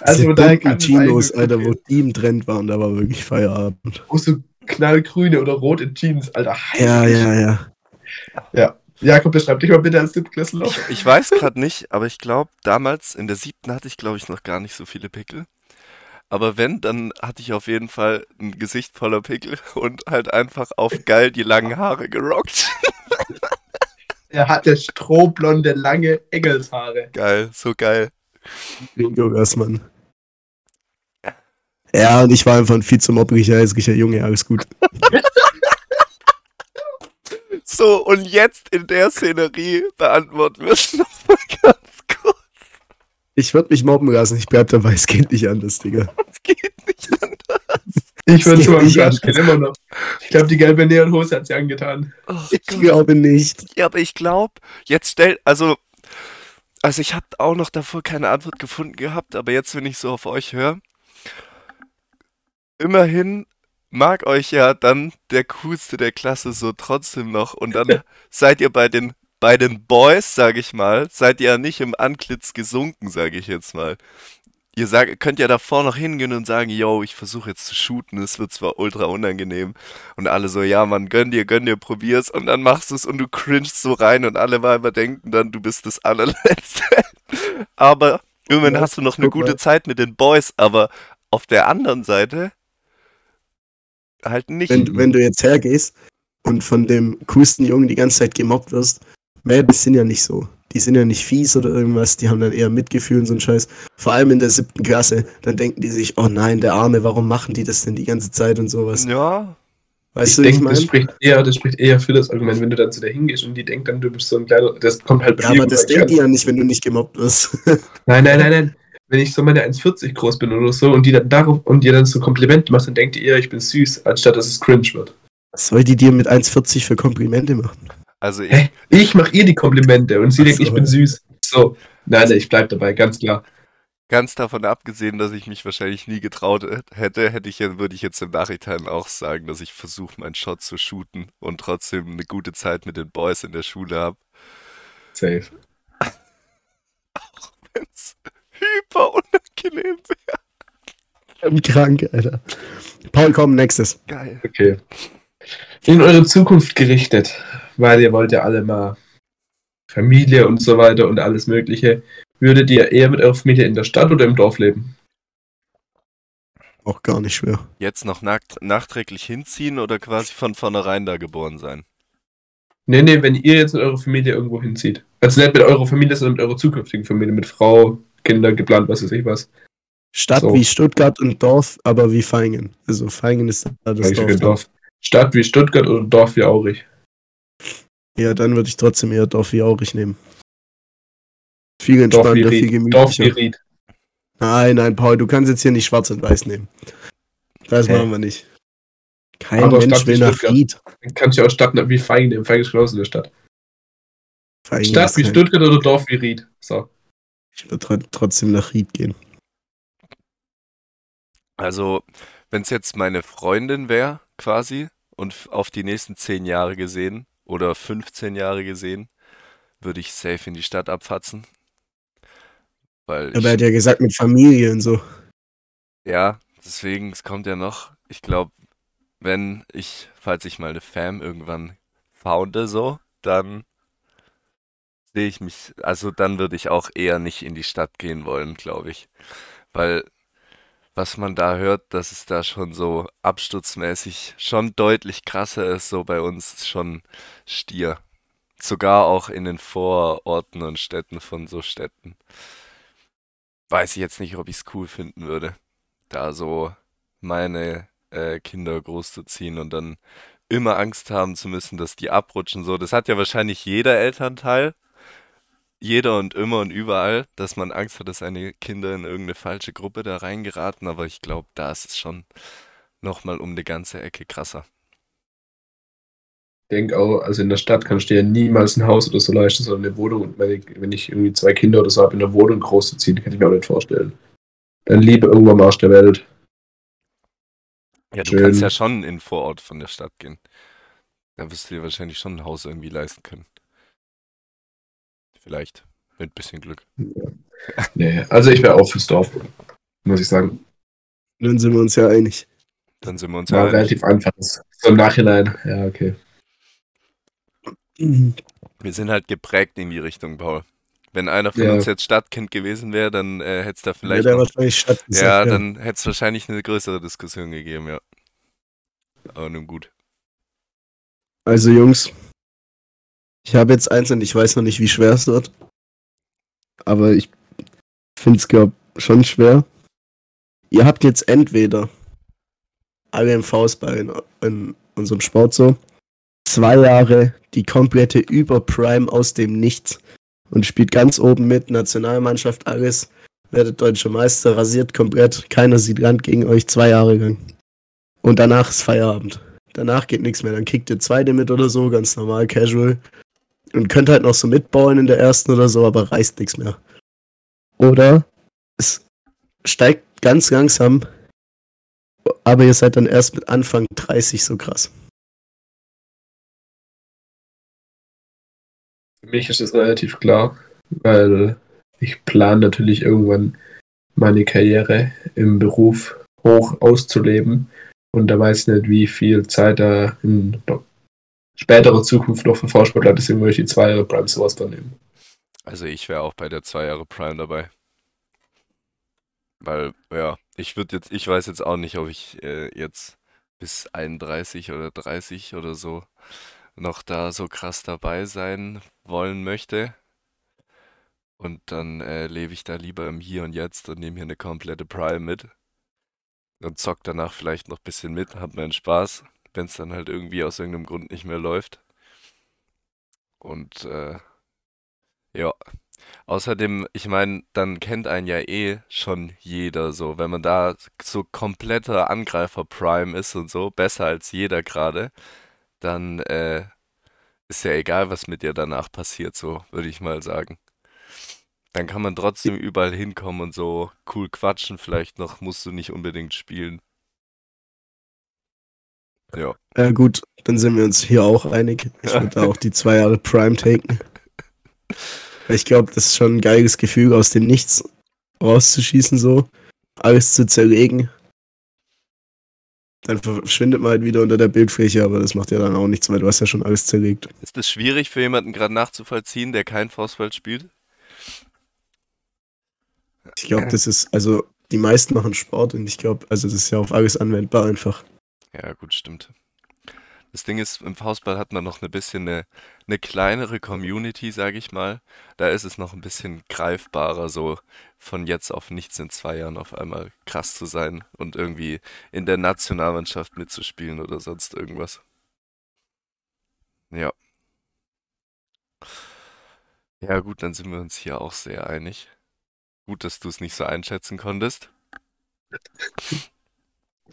Also Diese da bunten kann es Chinos, Alter, wo die im Trend waren, da war wirklich Feierabend. auch so knallgrüne oder rote Jeans, Alter. Ja, ja, ja. Jakob, beschreib dich mal bitte als Siebtklässler. Ich, ich weiß gerade nicht, aber ich glaube, damals in der siebten hatte ich, glaube ich, noch gar nicht so viele Pickel. Aber wenn, dann hatte ich auf jeden Fall ein Gesicht voller Pickel und halt einfach auf geil die langen Haare gerockt. Er hatte strohblonde, lange Engelshaare. Geil, so geil. Bingo, Gassmann. Ja, und ich war einfach ein viel zu moppriger, hässlicher Junge, alles gut. So, und jetzt in der Szenerie beantworten wir es nochmal ganz kurz. Ich würde mich mobben lassen, ich bleib dabei, es geht nicht anders, Digga. Es geht nicht anders. Ich würde schon im nicht Crush gehen, immer noch. Ich glaube, die gelbe Neonhose hat sie angetan. Oh Ich Gott. glaube nicht. Ja, aber ich glaube, jetzt stell, also, also ich habe auch noch davor keine Antwort gefunden gehabt, aber jetzt, wenn ich so auf euch höre, immerhin mag euch ja dann der coolste der Klasse so trotzdem noch und dann seid ihr bei den bei den Boys, sag ich mal, seid ihr ja nicht im Antlitz gesunken, sage ich jetzt mal. Ihr sag, könnt ja davor noch hingehen und sagen, yo, ich versuche jetzt zu shooten, es wird zwar ultra unangenehm, und alle so, ja, Mann, gönn dir, gönn dir, probier's. Und dann machst du es und du cringest so rein und alle Weiber denken dann, du bist das allerletzte. aber irgendwann Ja, hast du noch eine gute mal. Zeit mit den Boys, aber auf der anderen Seite halt nicht. Wenn, wenn du jetzt hergehst und von dem coolsten Jungen die ganze Zeit gemobbt wirst, Mädels sind ja nicht so. Die sind ja nicht fies oder irgendwas, die haben dann eher Mitgefühl und so ein Scheiß. Vor allem in der siebten Klasse, dann denken die sich, oh nein, der Arme, warum machen die das denn die ganze Zeit und sowas. ja, Weißt ich du, wie ich denke, das meine? spricht eher, das spricht eher für das Argument, wenn du dann zu der hingehst und die denkt dann, du bist so ein kleiner, das kommt halt bei Ja, aber das denkt die ja nicht, wenn du nicht gemobbt wirst. Nein, nein, nein, nein. Wenn ich so meine 1,40 groß bin oder so und die dann darauf und dir dann so Komplimente machst, dann denkt die eher, ich bin süß, anstatt dass es cringe wird. Was soll die dir mit 1,40 für Komplimente machen? Also ich? Ich mache ihr die Komplimente und sie denkt, so. ich bin süß. So. Nein, nein, ich bleib dabei, ganz klar. ganz davon abgesehen, dass ich mich wahrscheinlich nie getraut hätte, hätte ich, ja- würde ich jetzt im Nachhinein auch sagen, dass ich versuche, meinen Shot zu shooten und trotzdem eine gute Zeit mit den Boys in der Schule habe. Safe. Wenn's hyper unangenehm wäre. Wie krank, Alter. Paul, komm, nächstes. Geil. Okay. In eure Zukunft gerichtet, weil ihr wollt ja alle mal Familie und so weiter und alles Mögliche. Würdet ihr eher mit eurer Familie in der Stadt oder im Dorf leben? Auch gar nicht schwer. Jetzt noch nacht- nachträglich hinziehen oder quasi von vornherein da geboren sein? Nee, nee, wenn ihr jetzt mit eurer Familie irgendwo hinzieht. Also nicht mit eurer Familie, sondern mit eurer zukünftigen Familie, mit Frau, Kinder, geplant, was weiß ich was. Stadt So. wie Stuttgart und Dorf, aber wie Feingen. Also Feingen ist da das Dorf. Dorf. Stadt wie Stuttgart oder Dorf wie Aurich. Ja, dann würde ich trotzdem eher Dorf wie Aurich nehmen. Viel entspannter, viel Ried. Dorf wie gemütlicher. Ried. Nein, nein, Paul, du kannst jetzt hier nicht schwarz und weiß nehmen. Das Hä? machen wir nicht. Kein Aber Mensch Stadt will nach. Ried. Dann kannst du ja auch Stadt wie Feingen nehmen. Feingen ist genauso eine Stadt. Eigentlich Stadt wie kein- Stuttgart oder Dorf wie Ried? So. Ich würde tr trotzdem nach Ried gehen. Also, wenn es jetzt meine Freundin wäre, quasi, und auf die nächsten 10 Jahre gesehen oder 15 Jahre gesehen, würde ich safe in die Stadt abfatzen. Weil Aber er hat ja gesagt mit Familie und so. ja, deswegen, es kommt ja noch, ich glaube, wenn ich, falls ich mal eine Fam irgendwann founde, so, dann sehe ich mich, also dann würde ich auch eher nicht in die Stadt gehen wollen, glaube ich. Weil was man da hört, dass es da schon so absturzmäßig schon deutlich krasser ist, so bei uns schon Stier. Sogar auch in den Vororten und Städten von so Städten. Weiß ich jetzt nicht, ob ich es cool finden würde, da so meine äh, Kinder großzuziehen und dann immer Angst haben zu müssen, dass die abrutschen. So, das hat ja wahrscheinlich jeder Elternteil, jeder und immer und überall, dass man Angst hat, dass seine Kinder in irgendeine falsche Gruppe da reingeraten, aber ich glaube, da ist es schon nochmal um eine ganze Ecke krasser. Ich denke auch, also in der Stadt kannst du dir niemals ein Haus oder so leisten, sondern eine Wohnung. Und wenn ich, wenn ich irgendwie zwei Kinder oder so habe, in der Wohnung groß zu ziehen, kann ich mir auch nicht vorstellen. Dann lieber irgendwo am Arsch der Welt. Ja, du Schön. kannst ja schon in den Vorort von der Stadt gehen. Da wirst du dir wahrscheinlich schon ein Haus irgendwie leisten können. Vielleicht. Mit ein bisschen Glück. Nee, also ich wäre auch fürs Dorf, muss ich sagen. Dann sind wir uns ja einig. Dann sind wir uns ja War einig. relativ einfach. So im Nachhinein, ja, okay. Wir sind halt geprägt in die Richtung, Paul. Wenn einer von Ja. uns jetzt Stadtkind gewesen wäre, dann äh, hätte es da Vielleicht ja, noch, wahrscheinlich Stadt gesagt, ja, dann hätte es wahrscheinlich eine größere Diskussion gegeben, ja. Aber nun gut. Also Jungs, ich habe jetzt eins und ich weiß noch nicht, wie schwer es wird. Aber ich finde es, glaube schon schwer. Ihr habt jetzt entweder alle im Faustball in, in unserem Sport so zwei Jahre die komplette Überprime aus dem Nichts und spielt ganz oben mit, Nationalmannschaft, alles, werdet deutscher Meister, rasiert komplett, keiner sieht Rand gegen euch, zwei Jahre lang. Und danach ist Feierabend. Danach geht nichts mehr. Dann kickt ihr zweite mit oder so, ganz normal, casual. Und könnt halt noch so mitbauen in der ersten oder so, aber reißt nichts mehr. Oder es steigt ganz langsam, aber ihr seid dann erst mit Anfang 30 so krass. Für mich ist das relativ klar, weil ich plane natürlich irgendwann meine Karriere im Beruf hoch auszuleben. Und da weiß ich nicht, wie viel Zeit da in späterer Zukunft noch für Vorsportler ist, deswegen würde ich die zwei Jahre Prime sowas dann nehmen. Also ich wäre auch bei der zwei Jahre Prime dabei. Weil, ja, ich würde jetzt, ich weiß jetzt auch nicht, ob ich äh, jetzt bis 31 oder 30 oder so noch da so krass dabei sein wollen möchte. Und dann äh, lebe ich da lieber im Hier und Jetzt und nehme hier eine komplette Prime mit. Und zock danach vielleicht noch ein bisschen mit, hab meinen Spaß, wenn es dann halt irgendwie aus irgendeinem Grund nicht mehr läuft. Und äh, ja. Außerdem, ich meine, dann kennt einen ja eh schon jeder so. Wenn man da so kompletter Angreifer Prime ist und so, besser als jeder gerade, dann äh, ist ja egal, was mit dir danach passiert, so würde ich mal sagen. Dann kann man trotzdem überall hinkommen und so cool quatschen. Vielleicht noch musst du nicht unbedingt spielen. Ja. Ja gut, dann sind wir uns hier auch einig. Ich würde da auch die zwei Jahre Prime taken. Ich glaube, das ist schon ein geiles Gefühl, aus dem Nichts rauszuschießen, so. Alles zu zerlegen. Dann verschwindet man halt wieder unter der Bildfläche, aber das macht ja dann auch nichts, weil du hast ja schon alles zerlegt. Ist es schwierig für jemanden gerade nachzuvollziehen, der kein Faustball spielt? Ich glaube, das ist, also die meisten machen Sport und ich glaube, also das ist ja auf alles anwendbar einfach. Ja, gut, stimmt. Das Ding ist, im Faustball hat man noch ein bisschen eine, eine kleinere Community, sage ich mal. Da ist es noch ein bisschen greifbarer, so von jetzt auf nichts in zwei Jahren auf einmal krass zu sein und irgendwie in der Nationalmannschaft mitzuspielen oder sonst irgendwas. Ja. Ja, gut, dann sind wir uns hier auch sehr einig. Gut, dass du es nicht so einschätzen konntest.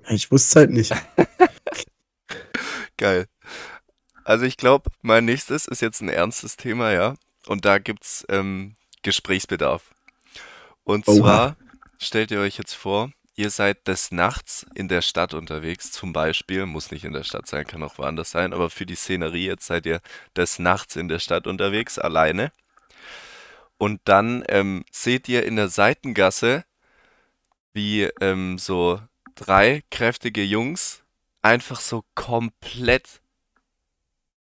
Ich wusste es halt nicht. Geil. Also ich glaube, mein nächstes ist jetzt ein ernstes Thema, ja. und da gibt's ähm, Gesprächsbedarf. Und Oha. zwar stellt ihr euch jetzt vor, ihr seid des Nachts in der Stadt unterwegs, zum Beispiel, muss nicht in der Stadt sein, kann auch woanders sein, aber für die Szenerie jetzt seid ihr des Nachts in der Stadt unterwegs, alleine. Und dann ähm, seht ihr in der Seitengasse, wie ähm, so drei kräftige Jungs einfach so komplett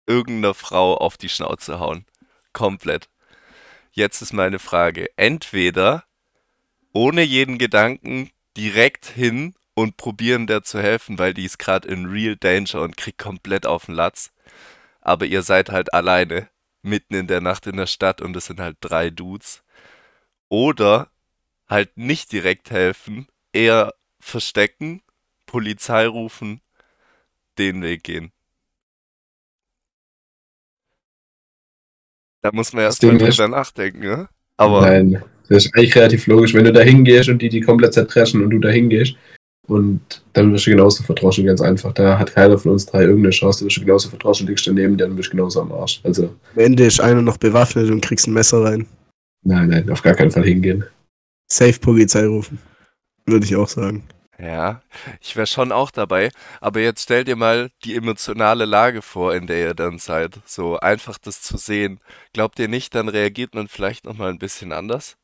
irgendeiner Frau auf die Schnauze hauen. Komplett. Jetzt ist meine Frage. Entweder ohne jeden Gedanken direkt hin und probieren der zu helfen, weil die ist gerade in real danger und kriegt komplett auf den Latz. Aber ihr seid halt alleine, mitten in der Nacht in der Stadt und es sind halt drei Dudes. Oder halt nicht direkt helfen, eher verstecken, Polizei rufen, den Weg gehen. Da muss man erst mal drüber nachdenken, ne? Aber Nein, das ist eigentlich relativ logisch. Wenn du da hingehst und die die komplett zertreschen und du da hingehst und dann wirst du genauso verdroschen, ganz einfach. Da hat keiner von uns drei irgendeine Chance. Du wirst genauso verdroschen, liegst daneben, dann bist du genauso am Arsch. Also, Am Ende ist einer noch bewaffnet und kriegst ein Messer rein. nein, nein, auf gar keinen Fall hingehen. Safe Polizei rufen. Würde ich auch sagen. Ja, ich wäre schon auch dabei, aber jetzt stell dir mal die emotionale Lage vor, in der ihr dann seid. So einfach das zu sehen. Glaubt ihr nicht, dann reagiert man vielleicht nochmal ein bisschen anders?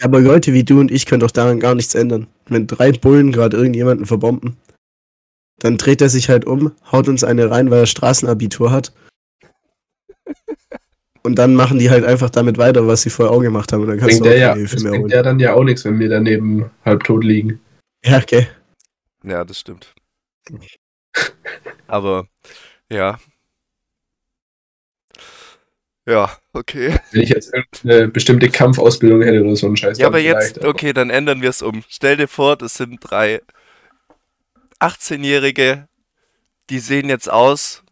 Aber Leute wie du und ich können doch daran gar nichts ändern. Wenn drei Bullen gerade irgendjemanden verbomben, dann dreht er sich halt um, haut uns eine rein, weil er Straßenabitur hat. Und dann machen die halt einfach damit weiter, was sie vorher auch gemacht haben. Und dann kannst Bringt du auch der, ja, das mehr bringt der dann ja auch nichts, wenn wir daneben halbtot liegen. Ja, okay. Ja, das stimmt. Aber ja. Ja, okay. Wenn ich jetzt eine bestimmte Kampfausbildung hätte oder so einen Scheiß. Ja, aber jetzt, aber- okay, dann ändern wir es um. Stell dir vor, das sind drei 18-Jährige, die sehen jetzt aus,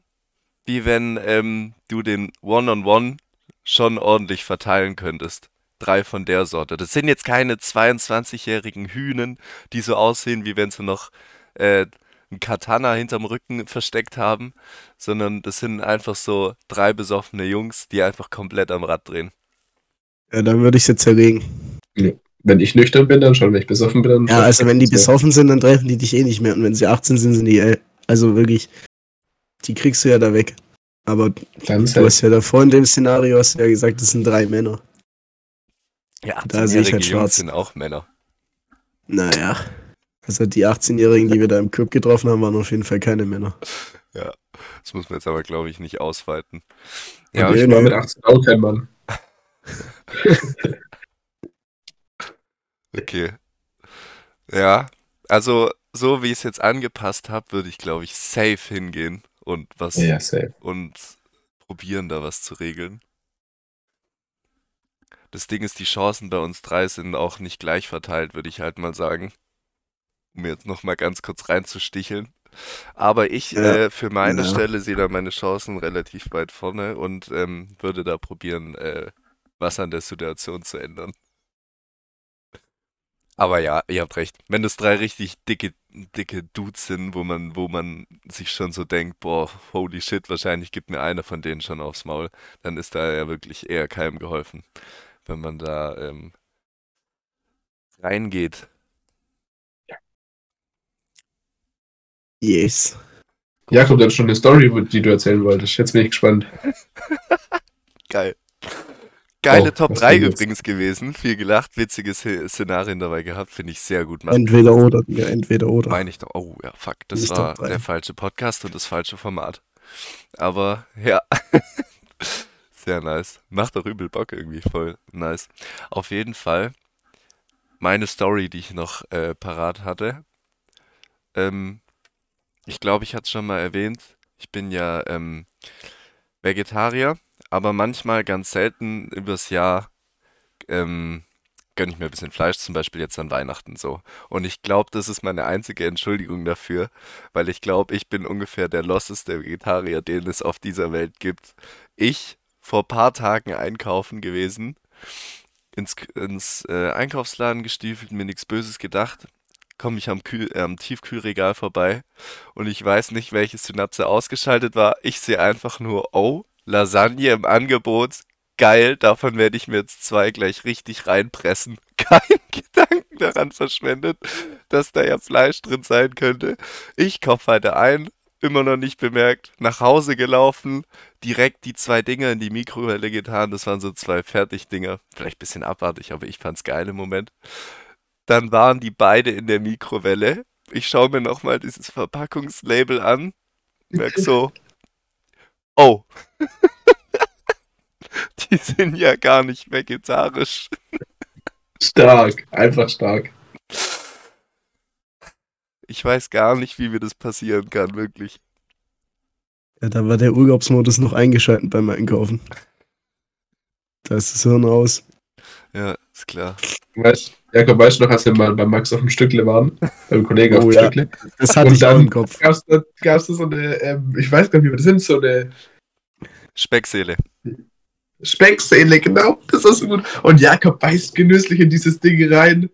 wie wenn ähm, du den One-on-One schon ordentlich verteilen könntest. Drei von der Sorte. Das sind jetzt keine 22-jährigen Hühnen, die so aussehen, wie wenn sie noch äh, ein Katana hinterm Rücken versteckt haben, sondern das sind einfach so drei besoffene Jungs, die einfach komplett am Rad drehen. Ja, dann würde ich sie zerlegen. Wenn ich nüchtern bin, dann schon. Wenn ich besoffen bin, dann Ja, also wenn die So. besoffen sind, dann treffen die dich eh nicht mehr. Und wenn sie 18 sind, sind die, äh, also wirklich, die kriegst du ja da weg. Aber Dann du hast ja davor in dem Szenario hast du ja gesagt, das sind drei Männer. Ja, Da sehe ich 18-jährige halt schwarz. sind auch Männer. Naja. Also die 18-Jährigen, die wir da im Club getroffen haben, waren auf jeden Fall keine Männer. Das muss man jetzt aber, glaube ich, nicht ausweiten. Ja, Ja, ich nee, war nee. mit 18 auch kein Mann. okay. Ja, also so wie ich es jetzt angepasst habe, würde ich, glaube ich, safe hingehen und was Ja, safe. und probieren, da was zu regeln. Das Ding ist, die Chancen bei uns drei sind auch nicht gleich verteilt, würde ich halt mal sagen. Um jetzt noch mal ganz kurz reinzusticheln. Aber ich Ja. äh, für meine Ja. Stelle sehe da meine Chancen relativ weit vorne und ähm, würde da probieren, äh, was an der Situation zu ändern. Aber ja, ihr habt recht. Wenn das drei richtig dicke, dicke Dudes sind, wo man, wo man sich schon so denkt, boah, holy shit, wahrscheinlich gibt mir einer von denen schon aufs Maul, dann ist da ja wirklich eher keinem geholfen, wenn man da ähm, reingeht. Yes. Jakob, du hast schon eine Story, wo- die du erzählen wolltest. Jetzt bin ich gespannt. Geil. Geile Oh, Top was 3 denn jetzt? übrigens gewesen. Viel gelacht, witzige Sze- Szenarien dabei gehabt, finde ich sehr gut. Macht Entweder oder, ja, entweder oder. Meine ich doch. Oh, ja, fuck. Das Nicht war der falsche Podcast und das falsche Format. Aber ja. Sehr nice. Macht doch übel Bock irgendwie. Voll nice. Auf jeden Fall meine Story, die ich noch äh, parat hatte. Ähm, ich glaube, ich hatte es schon mal erwähnt. Ich bin ja ähm, Vegetarier, aber manchmal ganz selten übers Jahr ähm, gönne ich mir ein bisschen Fleisch, zum Beispiel jetzt an Weihnachten so. Und ich glaube, das ist meine einzige Entschuldigung dafür, weil ich glaube, ich bin ungefähr der losseste Vegetarier, den es auf dieser Welt gibt. Ich vor ein paar Tagen einkaufen gewesen, ins, ins äh, Einkaufsladen gestiefelt, mir nichts Böses gedacht, komme ich am, Kühl, äh, am Tiefkühlregal vorbei und ich weiß nicht, welche Synapse ausgeschaltet war. Ich sehe einfach nur, oh, Lasagne im Angebot, geil, davon werde ich mir jetzt zwei gleich richtig reinpressen. Kein Gedanken daran verschwendet, dass da ja Fleisch drin sein könnte. Ich kaufe heute ein, immer noch nicht bemerkt, nach Hause gelaufen, direkt die zwei Dinger in die Mikrowelle getan. Das waren so zwei Fertigdinger. Vielleicht ein bisschen abartig, aber ich fand's geil im Moment. Dann waren die beide in der Mikrowelle. Ich schaue mir nochmal dieses Verpackungslabel an. Merk so, oh, die sind ja gar nicht vegetarisch. Stark, einfach stark. Ich weiß gar nicht, wie mir das passieren kann, wirklich. Ja, da war der Urlaubsmodus noch eingeschaltet beim Einkaufen. Da ist das Hirn aus. Ja, ist klar. Weißt, Jakob, weißt du noch, als wir mal bei Max auf dem Stückle waren? Beim Kollegen auf Oh dem ja. Stückle? Das hatte Und ich auch dann im Kopf. Gab's da, gab's da so eine, ähm, ich weiß gar nicht, wie wir das sind, so eine Speckseele. Speckseele, genau. Das ist so gut. Und Jakob beißt genüsslich in dieses Ding rein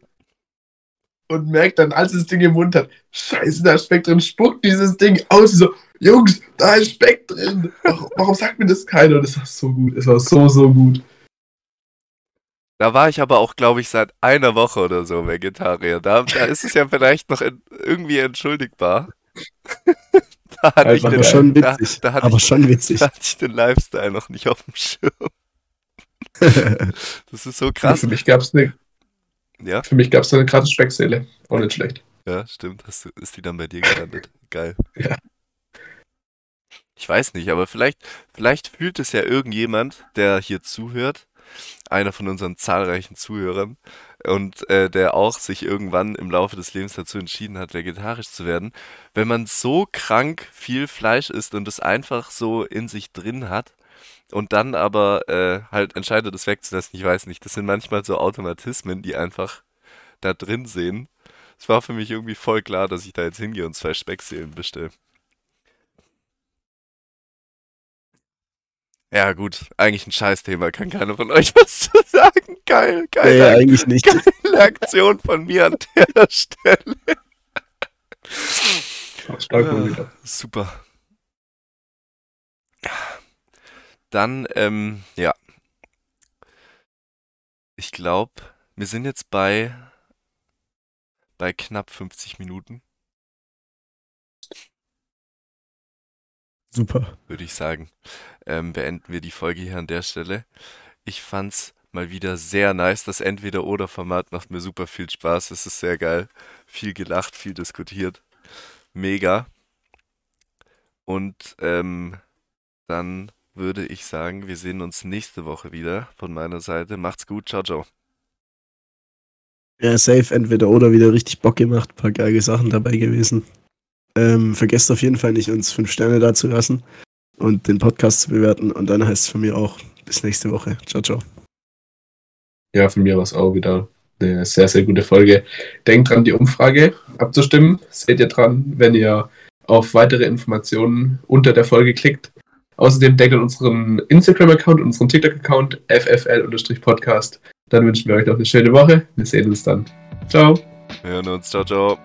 und merkt dann, als das Ding im Mund hat, scheiße, da ist Speck drin, spuckt dieses Ding aus. So, Jungs, da ist Speck drin. Warum, warum sagt mir das keiner? Und Das war so gut. Es war so, so gut. Da war ich aber auch, glaube ich, seit einer Woche oder so Vegetarier. Da, da ist es ja vielleicht noch en- irgendwie entschuldigbar. da hatte ich den, schon da, witzig. da hatte Aber ich, schon witzig. da hatte ich den Lifestyle noch nicht auf dem Schirm. Das ist so krass. Für mich gab es eine, Ja, für mich gab's eine gratis Speckseele. Auch nicht schlecht. ja, stimmt. Hast du, ist die dann bei dir gelandet? Geil. Ja. Ich weiß nicht, aber vielleicht, vielleicht fühlt es ja irgendjemand, der hier zuhört, einer von unseren zahlreichen Zuhörern, und äh, der auch sich irgendwann im Laufe des Lebens dazu entschieden hat, vegetarisch zu werden. Wenn man so krank viel Fleisch isst und es einfach so in sich drin hat und dann aber äh, halt entscheidet, es wegzulassen, ich weiß nicht, das sind manchmal so Automatismen, die einfach da drin sehen. Es war für mich irgendwie voll klar, dass ich da jetzt hingehe und zwei Speckseelen bestelle. Ja, gut, eigentlich ein Scheißthema, kann keiner von euch was zu sagen. Geil, Nee, geile, eigentlich nicht. geile Aktion von mir an der Stelle. Stark mal wieder. super. Dann, ähm, ja. Ich glaube, wir sind jetzt bei, bei knapp 50 Minuten, Super. würde ich sagen. Ähm, beenden wir die Folge hier an der Stelle. Ich fand's mal wieder sehr nice. Das Entweder-Oder-Format macht mir super viel Spaß. Es ist sehr geil. Viel gelacht, viel diskutiert. Mega. Und ähm, dann würde ich sagen, wir sehen uns nächste Woche wieder von meiner Seite. Macht's gut. Ciao, ciao. Ja, safe, entweder oder wieder richtig Bock gemacht, paar geile Sachen dabei gewesen. Ähm, vergesst auf jeden Fall nicht, uns fünf Sterne da zu lassen und den Podcast zu bewerten. Und dann heißt es von mir auch bis nächste Woche. Ciao, ciao. Ja, von mir war es auch wieder eine sehr, sehr gute Folge. Denkt dran, die Umfrage abzustimmen. Seht ihr dran, wenn ihr auf weitere Informationen unter der Folge klickt. Außerdem denkt an unseren Instagram-Account und unseren TikTok-Account ffl-podcast. Dann wünschen wir euch noch eine schöne Woche. Wir sehen uns dann. Ciao. Wir hören uns. Ciao, ciao.